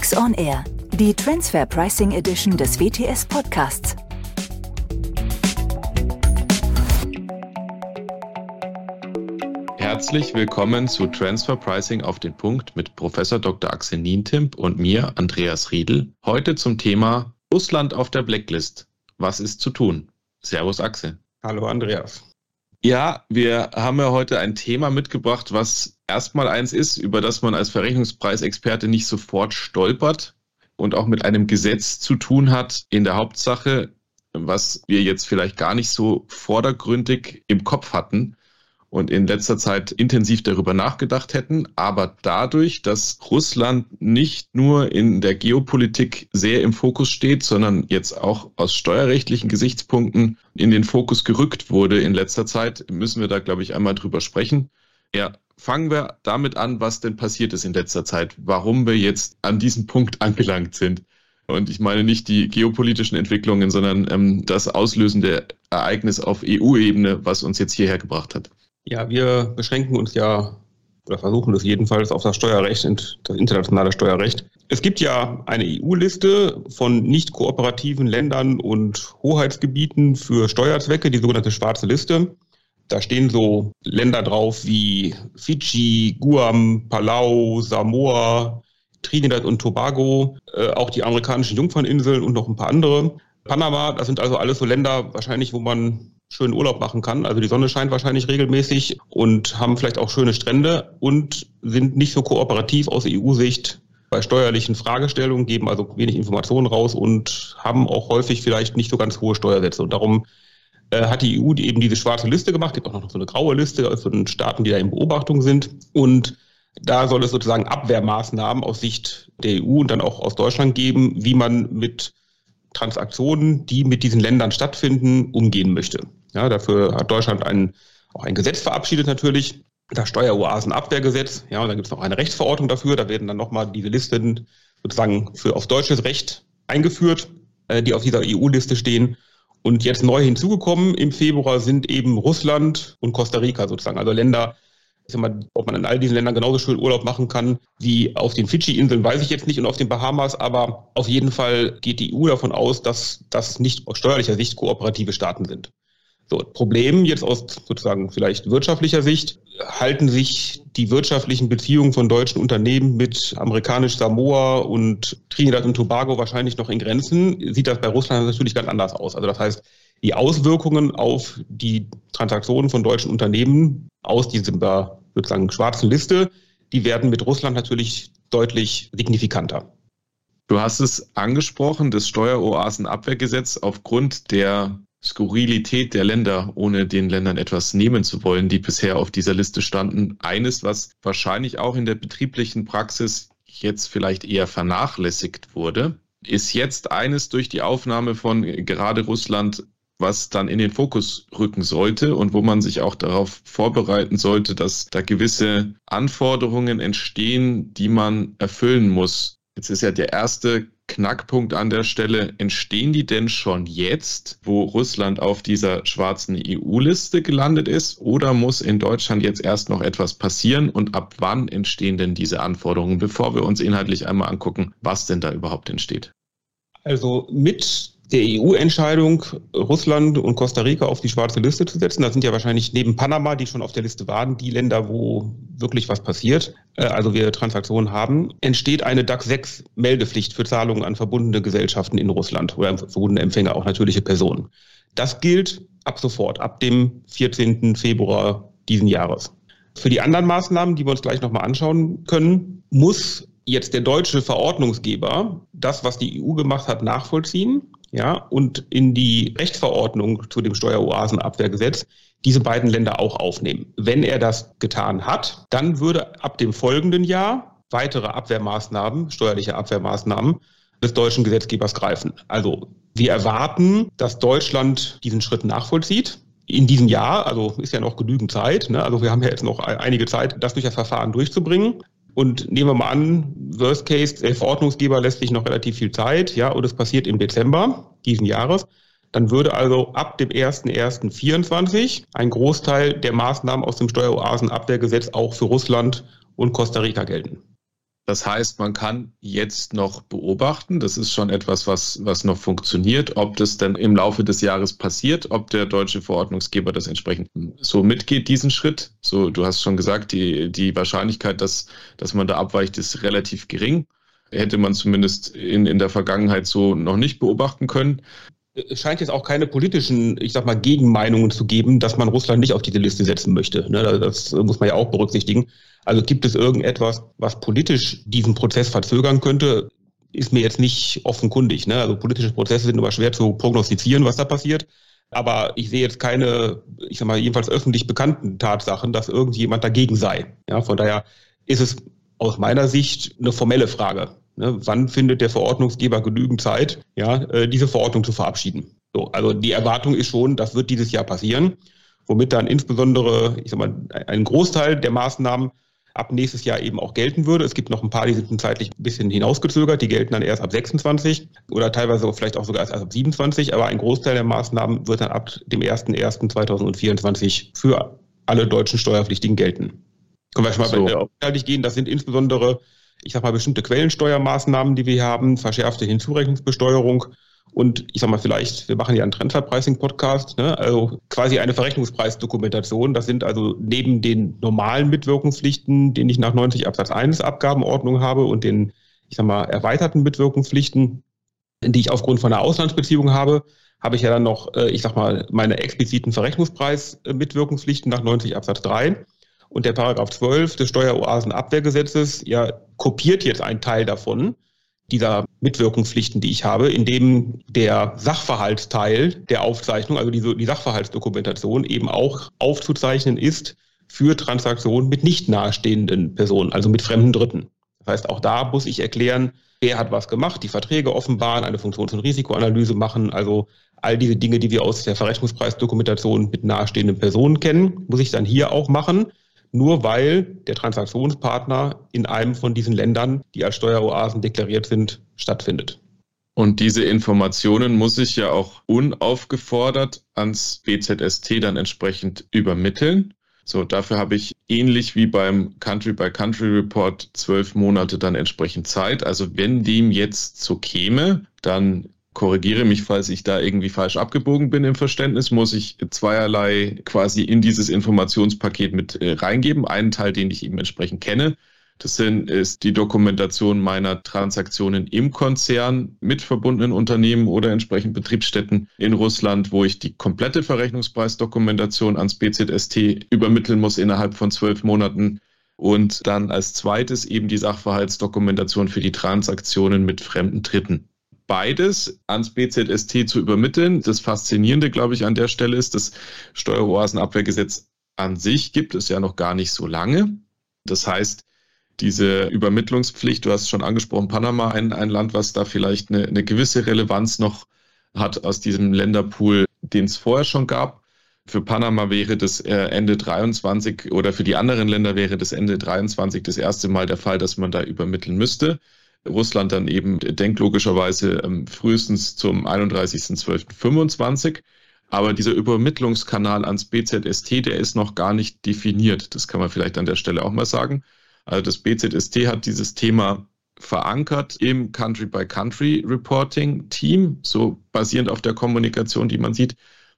Tax on Air, die Transfer Pricing Edition des WTS Podcasts. Herzlich willkommen zu Transfer Pricing auf den Punkt mit Professor Dr. Axel Nientimp und mir, Andreas Riedel. Heute zum Thema Russland auf der Blacklist. Was ist zu tun? Servus Axel. Hallo Andreas. Ja, wir haben ja heute ein Thema mitgebracht, was erstmal eins ist, über das man als Verrechnungspreisexperte nicht sofort stolpert und auch mit einem Gesetz zu tun hat in der Hauptsache, was wir jetzt vielleicht gar nicht so vordergründig im Kopf hatten und in letzter Zeit intensiv darüber nachgedacht hätten. Aber dadurch, dass Russland nicht nur in der Geopolitik sehr im Fokus steht, sondern jetzt auch aus steuerrechtlichen Gesichtspunkten in den Fokus gerückt wurde in letzter Zeit, müssen wir da, glaube ich, einmal drüber sprechen. Ja, fangen wir damit an, was denn passiert ist in letzter Zeit, warum wir jetzt an diesem Punkt angelangt sind. Und ich meine nicht die geopolitischen Entwicklungen, sondern ähm, das auslösende Ereignis auf EU-Ebene, was uns jetzt hierher gebracht hat. Ja, wir beschränken uns ja oder versuchen es jedenfalls auf das Steuerrecht und das internationale Steuerrecht. Es gibt ja eine EU-Liste von nicht kooperativen Ländern und Hoheitsgebieten für Steuerzwecke, die sogenannte schwarze Liste. Da stehen so Länder drauf wie Fidschi, Guam, Palau, Samoa, Trinidad und Tobago, äh, auch die amerikanischen Jungferninseln und noch ein paar andere. Panama, das sind also alles so Länder wahrscheinlich, wo man schönen Urlaub machen kann. Also die Sonne scheint wahrscheinlich regelmäßig und haben vielleicht auch schöne Strände und sind nicht so kooperativ aus EU-Sicht bei steuerlichen Fragestellungen, geben also wenig Informationen raus und haben auch häufig vielleicht nicht so ganz hohe Steuersätze. Und darum äh, hat die EU eben diese schwarze Liste gemacht, gibt auch noch so eine graue Liste von Staaten, die da in Beobachtung sind. Und da soll es sozusagen Abwehrmaßnahmen aus Sicht der EU und dann auch aus Deutschland geben, wie man mit Transaktionen, die mit diesen Ländern stattfinden, umgehen möchte. Ja, dafür hat Deutschland ein, auch ein Gesetz verabschiedet natürlich, das Steueroasenabwehrgesetz. Ja, und dann gibt es noch eine Rechtsverordnung dafür. Da werden dann nochmal diese Listen sozusagen für auf deutsches Recht eingeführt, äh, die auf dieser EU-Liste stehen. Und jetzt neu hinzugekommen im Februar sind eben Russland und Costa Rica sozusagen, also Länder, ich sag mal, ob man in all diesen Ländern genauso schön Urlaub machen kann wie auf den Fidschi-Inseln, weiß ich jetzt nicht und auf den Bahamas, aber auf jeden Fall geht die EU davon aus, dass das nicht aus steuerlicher Sicht kooperative Staaten sind. So, Problem jetzt aus sozusagen vielleicht wirtschaftlicher Sicht, halten sich die wirtschaftlichen Beziehungen von deutschen Unternehmen mit amerikanisch Samoa und Trinidad und Tobago wahrscheinlich noch in Grenzen. Sieht das bei Russland natürlich ganz anders aus. Also das heißt, die Auswirkungen auf die Transaktionen von deutschen Unternehmen aus dieser sozusagen schwarzen Liste, die werden mit Russland natürlich deutlich signifikanter. Du hast es angesprochen, das Steueroasenabwehrgesetz aufgrund der Skurrilität der Länder, ohne den Ländern etwas nehmen zu wollen, die bisher auf dieser Liste standen. Eines, was wahrscheinlich auch in der betrieblichen Praxis jetzt vielleicht eher vernachlässigt wurde, ist jetzt eines durch die Aufnahme von gerade Russland, was dann in den Fokus rücken sollte und wo man sich auch darauf vorbereiten sollte, dass da gewisse Anforderungen entstehen, die man erfüllen muss. Jetzt ist ja der erste Knackpunkt an der Stelle, entstehen die denn schon jetzt, wo Russland auf dieser schwarzen EU-Liste gelandet ist, oder muss in Deutschland jetzt erst noch etwas passieren? Und ab wann entstehen denn diese Anforderungen, bevor wir uns inhaltlich einmal angucken, was denn da überhaupt entsteht? Also mit der EU-Entscheidung, Russland und Costa Rica auf die schwarze Liste zu setzen. Das sind ja wahrscheinlich neben Panama, die schon auf der Liste waren, die Länder, wo wirklich was passiert, äh, also wir Transaktionen haben, entsteht eine DAX 6 Meldepflicht für Zahlungen an verbundene Gesellschaften in Russland oder verbundene Empfänger, auch natürliche Personen. Das gilt ab sofort, ab dem 14. Februar diesen Jahres. Für die anderen Maßnahmen, die wir uns gleich nochmal anschauen können, muss jetzt der deutsche Verordnungsgeber das, was die EU gemacht hat, nachvollziehen ja, und in die Rechtsverordnung zu dem Steueroasenabwehrgesetz diese beiden Länder auch aufnehmen. Wenn er das getan hat, dann würde ab dem folgenden Jahr weitere Abwehrmaßnahmen, steuerliche Abwehrmaßnahmen des deutschen Gesetzgebers greifen. Also wir erwarten, dass Deutschland diesen Schritt nachvollzieht. In diesem Jahr, also ist ja noch genügend Zeit, ne? also wir haben ja jetzt noch einige Zeit, das durch das Verfahren durchzubringen. Und nehmen wir mal an, Worst Case, der Verordnungsgeber lässt sich noch relativ viel Zeit, ja, und es passiert im Dezember diesen Jahres. Dann würde also ab dem 01.01.24 ein Großteil der Maßnahmen aus dem Steueroasenabwehrgesetz auch für Russland und Costa Rica gelten. Das heißt, man kann jetzt noch beobachten, das ist schon etwas, was, was noch funktioniert, ob das denn im Laufe des Jahres passiert, ob der deutsche Verordnungsgeber das entsprechend so mitgeht, diesen Schritt. So, du hast schon gesagt, die, die Wahrscheinlichkeit, dass, dass man da abweicht, ist relativ gering. Hätte man zumindest in, in der Vergangenheit so noch nicht beobachten können es scheint jetzt auch keine politischen, ich sag mal, Gegenmeinungen zu geben, dass man Russland nicht auf diese Liste setzen möchte. Ne, das muss man ja auch berücksichtigen. Also gibt es irgendetwas, was politisch diesen Prozess verzögern könnte? Ist mir jetzt nicht offenkundig. Ne? Also politische Prozesse sind immer schwer zu prognostizieren, was da passiert. Aber ich sehe jetzt keine, ich sag mal, jedenfalls öffentlich bekannten Tatsachen, dass irgendjemand dagegen sei. Ja, von daher ist es aus meiner Sicht eine formelle Frage. Ne, wann findet der Verordnungsgeber genügend Zeit, ja, äh, diese Verordnung zu verabschieden? So, also die Erwartung ist schon, das wird dieses Jahr passieren, womit dann insbesondere, ich sag mal, ein Großteil der Maßnahmen ab nächstes Jahr eben auch gelten würde. Es gibt noch ein paar, die sind zeitlich ein bisschen hinausgezögert, die gelten dann erst ab 26 oder teilweise vielleicht auch sogar erst ab 27, aber ein Großteil der Maßnahmen wird dann ab dem 01.01.2024 für alle deutschen Steuerpflichtigen gelten. Können wir schon mal so. inhaltlich gehen. Das sind insbesondere ich sag mal, bestimmte Quellensteuermaßnahmen, die wir haben, verschärfte Hinzurechnungsbesteuerung und ich sag mal, vielleicht, wir machen ja einen Transferpricing-Podcast, ne? also quasi eine Verrechnungspreisdokumentation. Das sind also neben den normalen Mitwirkungspflichten, den ich nach 90 Absatz 1 Abgabenordnung habe und den, ich sag mal, erweiterten Mitwirkungspflichten, die ich aufgrund von einer Auslandsbeziehung habe, habe ich ja dann noch, äh, ich sag mal, meine expliziten Verrechnungspreis-Mitwirkungspflichten nach 90 Absatz 3. Und der Paragraph 12 des Steueroasenabwehrgesetzes ja kopiert jetzt einen Teil davon, dieser Mitwirkungspflichten, die ich habe, in dem der Sachverhaltsteil der Aufzeichnung, also die, die Sachverhaltsdokumentation eben auch aufzuzeichnen ist für Transaktionen mit nicht nahestehenden Personen, also mit fremden Dritten. Das heißt, auch da muss ich erklären, wer hat was gemacht, die Verträge offenbaren, eine Funktions- und Risikoanalyse machen, also all diese Dinge, die wir aus der Verrechnungspreisdokumentation mit nahestehenden Personen kennen, muss ich dann hier auch machen nur weil der Transaktionspartner in einem von diesen Ländern, die als Steueroasen deklariert sind, stattfindet. Und diese Informationen muss ich ja auch unaufgefordert ans BZST dann entsprechend übermitteln. So, dafür habe ich ähnlich wie beim Country-by-Country-Report zwölf Monate dann entsprechend Zeit. Also wenn dem jetzt so käme, dann korrigiere mich, falls ich da irgendwie falsch abgebogen bin im Verständnis, muss ich zweierlei quasi in dieses Informationspaket mit äh, reingeben. Einen Teil, den ich eben entsprechend kenne. Das sind, ist die Dokumentation meiner Transaktionen im Konzern mit verbundenen Unternehmen oder entsprechend Betriebsstätten in Russland, wo ich die komplette Verrechnungspreisdokumentation ans BZST übermitteln muss innerhalb von zwölf Monaten. Und dann als zweites eben die Sachverhaltsdokumentation für die Transaktionen mit fremden Dritten beides ans BZST zu übermitteln. Das Faszinierende, glaube ich, an der Stelle ist, das Steueroasenabwehrgesetz an sich gibt es ja noch gar nicht so lange. Das heißt, diese Übermittlungspflicht, du hast schon angesprochen, Panama, ein, ein Land, was da vielleicht eine, eine gewisse Relevanz noch hat aus diesem Länderpool, den es vorher schon gab. Für Panama wäre das äh, Ende 23 oder für die anderen Länder wäre das Ende 23 das erste Mal der Fall, dass man da übermitteln müsste. Russland dann eben denkt logischerweise ähm, frühestens zum 31.12.25. Aber dieser Übermittlungskanal ans BZST, der ist noch gar nicht definiert. Das kann man vielleicht an der Stelle auch mal sagen. Also das BZST hat dieses Thema verankert im Country-by-Country-Reporting-Team, so basierend auf der Kommunikation, die man sieht.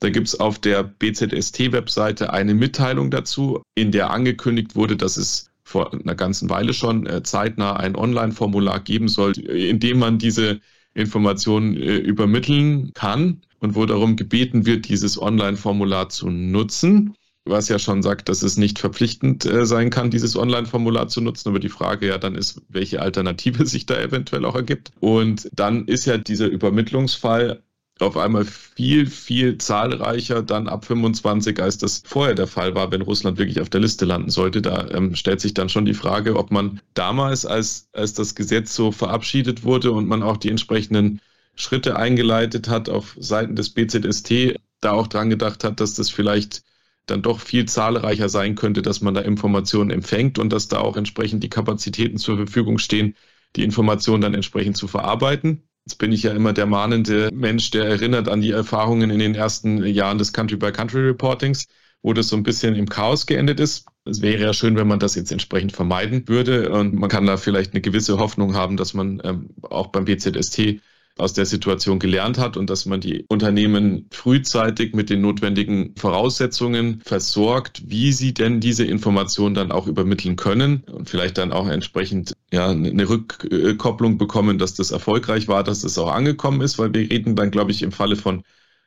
Da gibt es auf der BZST-Webseite eine Mitteilung dazu, in der angekündigt wurde, dass es vor einer ganzen Weile schon äh, zeitnah ein Online-Formular geben soll, in dem man diese Informationen äh, übermitteln kann und wo darum gebeten wird, dieses Online-Formular zu nutzen. Was ja schon sagt, dass es nicht verpflichtend äh, sein kann, dieses Online-Formular zu nutzen. Aber die Frage ja dann ist, welche Alternative sich da eventuell auch ergibt. Und dann ist ja dieser Übermittlungsfall auf einmal viel, viel zahlreicher dann ab 25, als das vorher der Fall war, wenn Russland wirklich auf der Liste landen sollte. Da ähm, stellt sich dann schon die Frage, ob man damals, als, als das Gesetz so verabschiedet wurde und man auch die entsprechenden Schritte eingeleitet hat auf Seiten des BZST, da auch dran gedacht hat, dass das vielleicht dann doch viel zahlreicher sein könnte, dass man da Informationen empfängt und dass da auch entsprechend die Kapazitäten zur Verfügung stehen, die Informationen dann entsprechend zu verarbeiten. Jetzt bin ich ja immer der mahnende Mensch, der erinnert an die Erfahrungen in den ersten Jahren des Country-by-Country-Reportings, wo das so ein bisschen im Chaos geendet ist. Es wäre ja schön, wenn man das jetzt entsprechend vermeiden würde. Und man kann da vielleicht eine gewisse Hoffnung haben, dass man ähm, auch beim BZST aus der Situation gelernt hat und dass man die Unternehmen frühzeitig mit den notwendigen Voraussetzungen versorgt, wie sie denn diese Informationen dann auch übermitteln können und vielleicht dann auch entsprechend ja eine Rückkopplung bekommen, dass das erfolgreich war, dass das auch angekommen ist, weil wir reden dann, glaube ich, im Falle von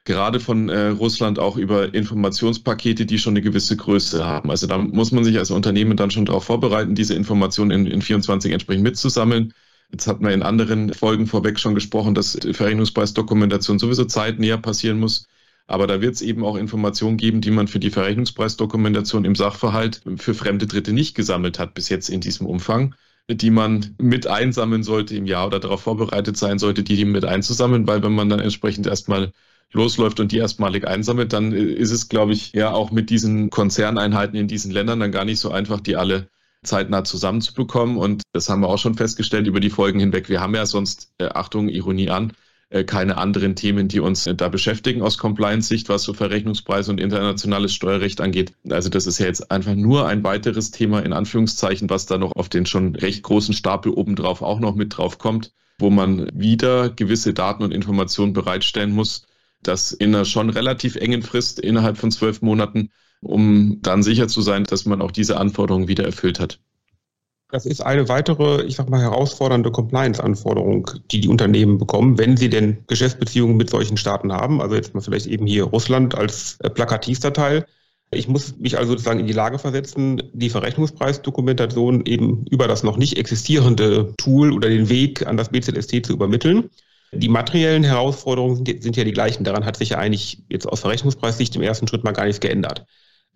gerade von äh, Russland auch über Informationspakete, die schon eine gewisse Größe haben. Also da muss man sich als Unternehmen dann schon darauf vorbereiten, diese Informationen in, in 24 entsprechend mitzusammeln. Jetzt hat man in anderen Folgen vorweg schon gesprochen, dass Verrechnungspreisdokumentation sowieso zeitnäher passieren muss. Aber da wird es eben auch Informationen geben, die man für die Verrechnungspreisdokumentation im Sachverhalt für fremde Dritte nicht gesammelt hat bis jetzt in diesem Umfang, die man mit einsammeln sollte im Jahr oder darauf vorbereitet sein sollte, die mit einzusammeln, weil wenn man dann entsprechend erstmal losläuft und die erstmalig einsammelt, dann ist es, glaube ich, ja auch mit diesen Konzerneinheiten in diesen Ländern dann gar nicht so einfach, die alle zeitnah zusammenzubekommen. Und das haben wir auch schon festgestellt über die Folgen hinweg. Wir haben ja sonst, äh, Achtung, Ironie an, äh, keine anderen Themen, die uns äh, da beschäftigen aus Compliance-Sicht, was so Verrechnungspreise und internationales Steuerrecht angeht. Also das ist ja jetzt einfach nur ein weiteres Thema in Anführungszeichen, was da noch auf den schon recht großen Stapel obendrauf auch noch mit drauf kommt, wo man wieder gewisse Daten und Informationen bereitstellen muss, das in einer schon relativ engen Frist innerhalb von zwölf Monaten um dann sicher zu sein, dass man auch diese Anforderungen wieder erfüllt hat. Das ist eine weitere, ich sag mal, herausfordernde Compliance-Anforderung, die die Unternehmen bekommen, wenn sie denn Geschäftsbeziehungen mit solchen Staaten haben. Also jetzt mal vielleicht eben hier Russland als äh, plakativster Teil. Ich muss mich also sozusagen in die Lage versetzen, die Verrechnungspreisdokumentation eben über das noch nicht existierende Tool oder den Weg an das BZST zu übermitteln. Die materiellen Herausforderungen sind, sind ja die gleichen. Daran hat sich ja eigentlich jetzt aus Verrechnungspreissicht im ersten Schritt mal gar nichts geändert.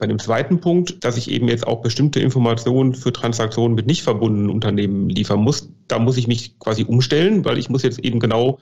Bei dem zweiten Punkt, dass ich eben jetzt auch bestimmte Informationen für Transaktionen mit nicht verbundenen Unternehmen liefern muss, da muss ich mich quasi umstellen, weil ich muss jetzt eben genau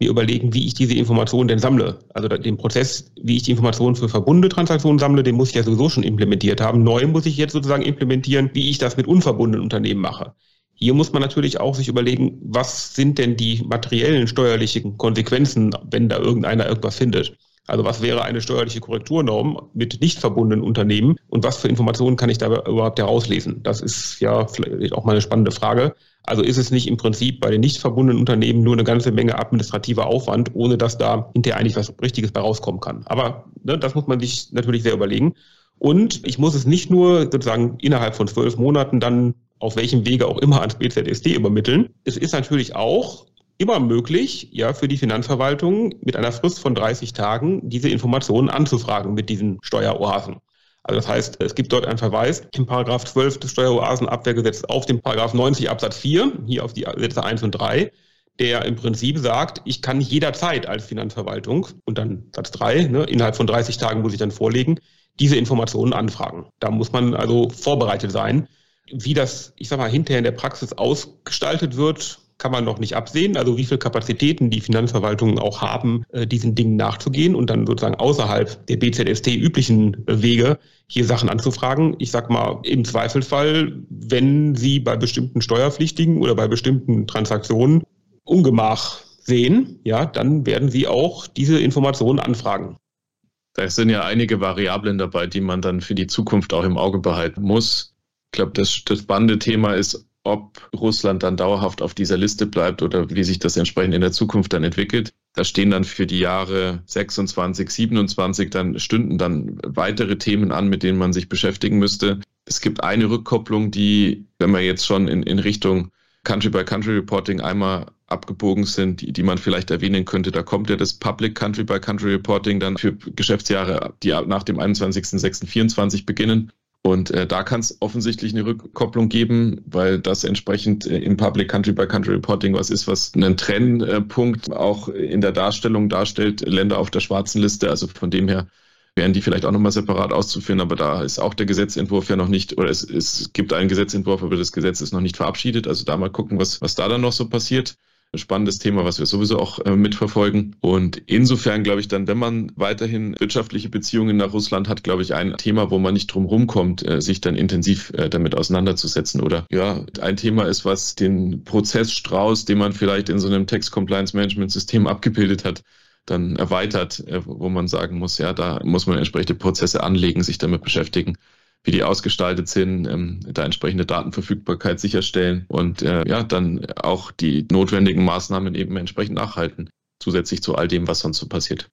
mir überlegen, wie ich diese Informationen denn sammle. Also den Prozess, wie ich die Informationen für verbundene Transaktionen sammle, den muss ich ja sowieso schon implementiert haben. Neu muss ich jetzt sozusagen implementieren, wie ich das mit unverbundenen Unternehmen mache. Hier muss man natürlich auch sich überlegen, was sind denn die materiellen steuerlichen Konsequenzen, wenn da irgendeiner irgendwas findet. Also was wäre eine steuerliche Korrekturnorm mit nicht verbundenen Unternehmen und was für Informationen kann ich da überhaupt herauslesen? Das ist ja vielleicht auch mal eine spannende Frage. Also ist es nicht im Prinzip bei den nicht verbundenen Unternehmen nur eine ganze Menge administrativer Aufwand, ohne dass da hinterher eigentlich was Richtiges bei rauskommen kann. Aber ne, das muss man sich natürlich sehr überlegen. Und ich muss es nicht nur sozusagen innerhalb von zwölf Monaten dann auf welchem Wege auch immer ans BZSD übermitteln. Es ist natürlich auch immer möglich, ja, für die Finanzverwaltung mit einer Frist von 30 Tagen diese Informationen anzufragen mit diesen Steueroasen. Also das heißt, es gibt dort einen Verweis im Paragraph 12 des Steueroasenabwehrgesetzes auf den Paragraph 90 Absatz 4, hier auf die Sätze 1 und 3, der im Prinzip sagt, ich kann jederzeit als Finanzverwaltung und dann Satz 3, ne, innerhalb von 30 Tagen muss ich dann vorlegen, diese Informationen anfragen. Da muss man also vorbereitet sein. Wie das, ich sag mal, hinterher in der Praxis ausgestaltet wird, kann man noch nicht absehen. Also wie viele Kapazitäten die Finanzverwaltungen auch haben, äh, diesen Dingen nachzugehen und dann sozusagen außerhalb der BZST üblichen äh, Wege hier Sachen anzufragen. Ich sag mal, im Zweifelsfall, wenn Sie bei bestimmten Steuerpflichtigen oder bei bestimmten Transaktionen Ungemach sehen, ja, dann werden Sie auch diese Informationen anfragen. Da sind ja einige Variablen dabei, die man dann für die Zukunft auch im Auge behalten muss. Ich glaube, das, das spannende Thema ist, ob Russland dann dauerhaft auf dieser Liste bleibt oder wie sich das entsprechend in der Zukunft dann entwickelt. Da stehen dann für die Jahre 26, 27 dann stünden dann weitere Themen an, mit denen man sich beschäftigen müsste. Es gibt eine Rückkopplung, die, wenn wir jetzt schon in, in Richtung Country-by-Country-Reporting einmal abgebogen sind, die, die man vielleicht erwähnen könnte. Da kommt ja das Public Country-by-Country-Reporting dann für Geschäftsjahre, die nach dem 21.06.24 beginnen. Und äh, da kann es offensichtlich eine Rückkopplung geben, weil das entsprechend äh, im Public Country by Country Reporting was ist, was einen Trennpunkt auch in der Darstellung darstellt, Länder auf der schwarzen Liste. Also von dem her wären die vielleicht auch nochmal separat auszuführen, aber da ist auch der Gesetzentwurf ja noch nicht, oder es, es gibt einen Gesetzentwurf, aber das Gesetz ist noch nicht verabschiedet. Also da mal gucken, was, was da dann noch so passiert spannendes Thema, was wir sowieso auch äh, mitverfolgen. Und insofern glaube ich dann, wenn man weiterhin wirtschaftliche Beziehungen nach Russland hat, glaube ich, ein Thema, wo man nicht drum rumkommt, äh, sich dann intensiv äh, damit auseinanderzusetzen. Oder ja, ein Thema ist, was den Prozessstrauß, den man vielleicht in so einem Text Compliance Management System abgebildet hat, dann erweitert, äh, wo man sagen muss, ja, da muss man entsprechende Prozesse anlegen, sich damit beschäftigen, wie die ausgestaltet sind, ähm, da entsprechende Datenverfügbarkeit sicherstellen und äh, ja, dann auch die notwendigen Maßnahmen eben entsprechend nachhalten, zusätzlich zu all dem, was sonst so passiert.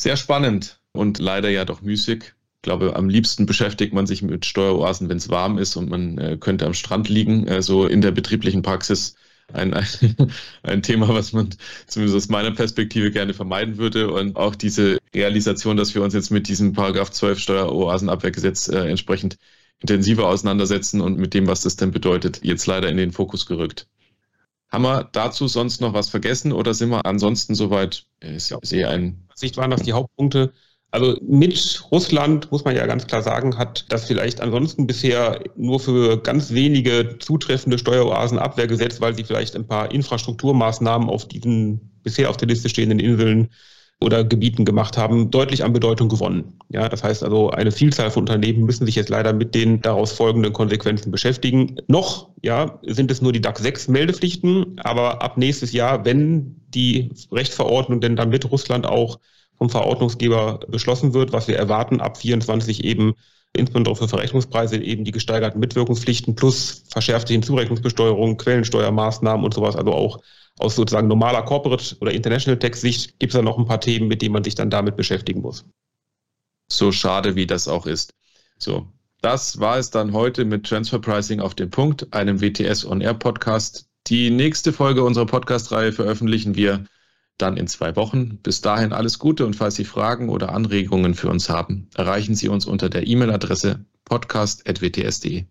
Sehr spannend und leider ja doch müßig. Ich glaube, am liebsten beschäftigt man sich mit Steueroasen, wenn es warm ist und man äh, könnte am Strand liegen. Äh, so in der betrieblichen Praxis ein, ein, Thema, was man zumindest aus meiner Perspektive gerne vermeiden würde. Und auch diese Realisation, dass wir uns jetzt mit diesem Paragraph 12 Steueroasenabwehrgesetz äh, entsprechend intensiver auseinandersetzen und mit dem, was das denn bedeutet, jetzt leider in den Fokus gerückt. Haben wir dazu sonst noch was vergessen oder sind wir ansonsten soweit? Ich sehe ein. Sicht waren das die Hauptpunkte. Also mit Russland, muss man ja ganz klar sagen, hat das vielleicht ansonsten bisher nur für ganz wenige zutreffende Steueroasen Abwehr gesetzt, weil sie vielleicht ein paar Infrastrukturmaßnahmen auf diesen bisher auf der Liste stehenden Inseln oder Gebieten gemacht haben, deutlich an Bedeutung gewonnen. Ja, das heißt also, eine Vielzahl von Unternehmen müssen sich jetzt leider mit den daraus folgenden Konsequenzen beschäftigen. Noch, ja, sind es nur die DAX 6 Meldepflichten, aber ab nächstes Jahr, wenn die Rechtsverordnung denn dann mit Russland auch vom Verordnungsgeber beschlossen wird, was wir erwarten, ab 24 eben insbesondere für Verrechnungspreise eben die gesteigerten Mitwirkungspflichten plus verschärfte Hinzurechnungsbesteuerung, Quellensteuermaßnahmen und sowas, also auch aus sozusagen normaler Corporate- oder International Tax-Sicht gibt es da noch ein paar Themen, mit denen man sich dann damit beschäftigen muss. So schade, wie das auch ist. So, das war es dann heute mit Transfer Pricing auf den Punkt, einem WTS On Air Podcast. Die nächste Folge unserer Podcast-Reihe veröffentlichen wir dann in zwei Wochen. Bis dahin alles Gute und falls Sie Fragen oder Anregungen für uns haben, erreichen Sie uns unter der E-Mail-Adresse podcast.wts.de.